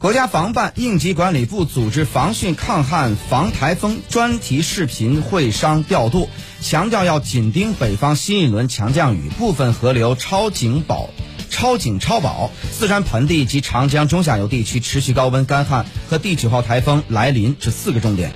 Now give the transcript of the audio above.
国家防办应急管理部组织防汛抗旱防台风专题视频会商调度强调要紧盯北方新一轮强降雨部分河流超警保超警超保四川盆地及长江中下游地区持续高温干旱和第九号台风来临这四个重点。